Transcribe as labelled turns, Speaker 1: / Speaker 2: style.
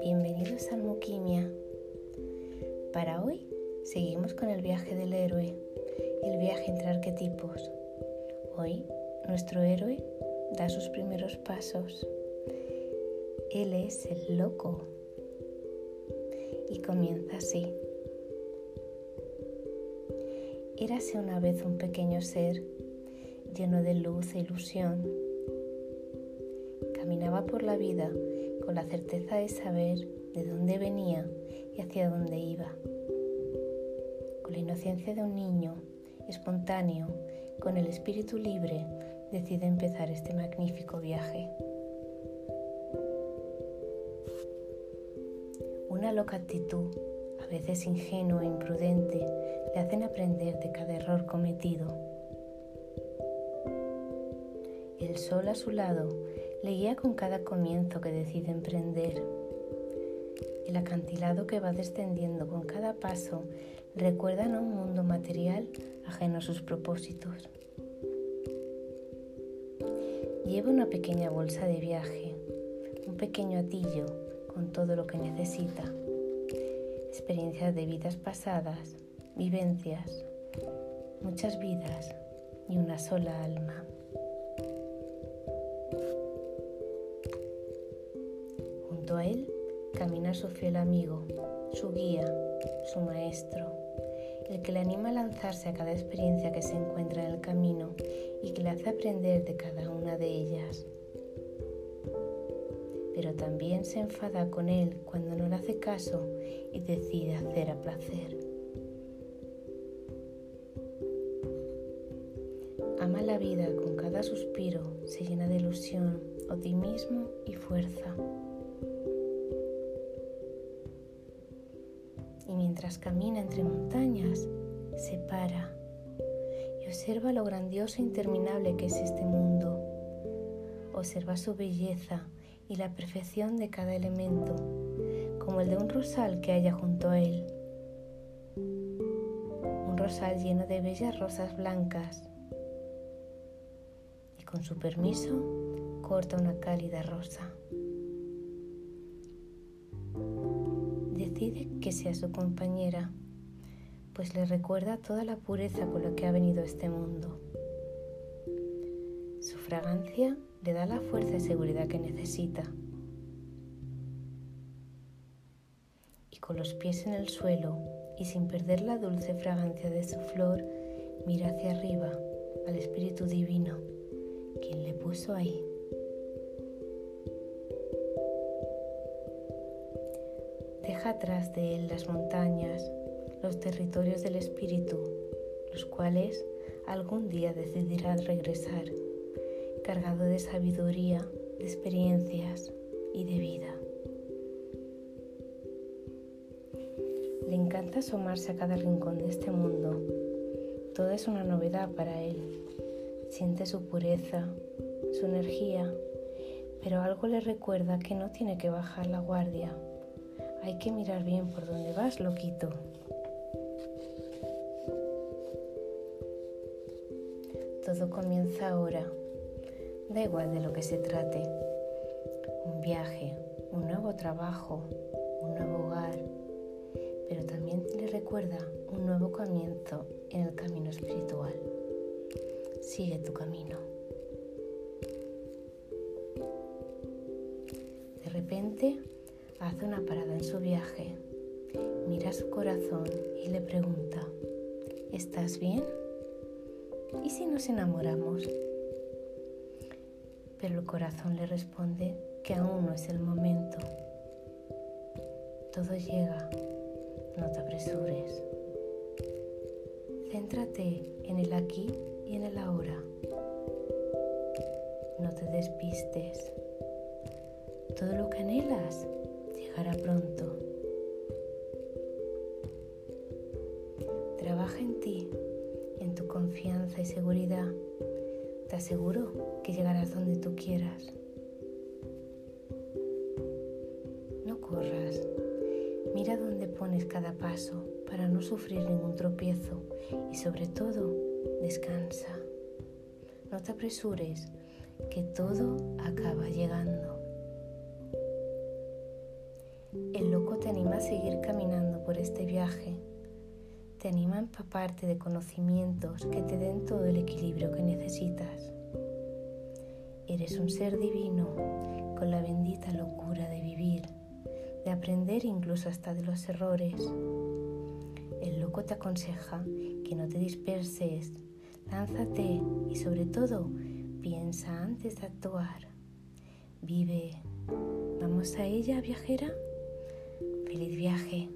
Speaker 1: Bienvenidos a Almoquimia. Para hoy seguimos con el viaje del héroe, el viaje entre arquetipos. Hoy nuestro héroe da sus primeros pasos. Él es el loco. Y comienza así. Érase una vez un pequeño ser lleno de luz e ilusión. Caminaba por la vida con la certeza de saber de dónde venía y hacia dónde iba. Con la inocencia de un niño, espontáneo, con el espíritu libre, decide empezar este magnífico viaje. Una loca actitud, a veces ingenua e imprudente, le hacen aprender de cada error cometido. El sol a su lado le guía con cada comienzo que decide emprender. El acantilado que va descendiendo con cada paso recuerdan a un mundo material ajeno a sus propósitos. Lleva una pequeña bolsa de viaje, un pequeño atillo con todo lo que necesita, experiencias de vidas pasadas, vivencias, muchas vidas y una sola alma. Junto a él camina su fiel amigo, su guía, su maestro, el que le anima a lanzarse a cada experiencia que se encuentra en el camino y que le hace aprender de cada una de ellas. Pero también se enfada con él cuando no le hace caso y decide hacer a placer. Ama la vida con cada suspiro, se llena de ilusión, optimismo y fuerza. Y mientras camina entre montañas, se para y observa lo grandioso e interminable que es este mundo. Observa su belleza y la perfección de cada elemento, como el de un rosal que haya junto a él. Un rosal lleno de bellas rosas blancas. Con su permiso, corta una cálida rosa. Decide que sea su compañera pues le recuerda toda la pureza con la que ha venido a este mundo. Su fragancia le da la fuerza y seguridad que necesita. Y con los pies en el suelo y sin perder la dulce fragancia de su flor, mira hacia arriba al Espíritu Divino, quien le puso ahí. Deja atrás de él las montañas, los territorios del espíritu, los cuales algún día decidirá regresar, cargado de sabiduría, de experiencias y de vida. Le encanta asomarse a cada rincón de este mundo. Todo es una novedad para él. Siente su pureza, su energía, pero algo le recuerda que no tiene que bajar la guardia. Hay que mirar bien por dónde vas, loquito. Todo comienza ahora. Da igual de lo que se trate. Un viaje, un nuevo trabajo, un nuevo hogar. Pero también le recuerda un nuevo comienzo en el camino espiritual. Sigue tu camino. De repente hace una parada en su viaje, mira su corazón y le pregunta, ¿estás bien? ¿Y si nos enamoramos? Pero el corazón le responde que aún no es el momento. Todo llega, no te apresures. Céntrate en el aquí y en el ahora. No te despistes. Todo lo que anhelas llegará pronto. Trabaja en ti en tu confianza y seguridad, te aseguro que llegarás donde tú quieras. No corras, mira dónde pones cada paso para no sufrir ningún tropiezo y sobre todo descansa. No te apresures que todo acaba llegando. El loco te anima a seguir caminando por este viaje. Te anima a empaparte de conocimientos que te den todo el equilibrio que necesitas. Eres un ser divino con la bendita locura de vivir, de aprender incluso hasta de los errores. El loco te aconseja que no te disperses, lánzate y sobre todo piensa antes de actuar. Vive. ¿Vamos a ella, viajera? Feliz viaje.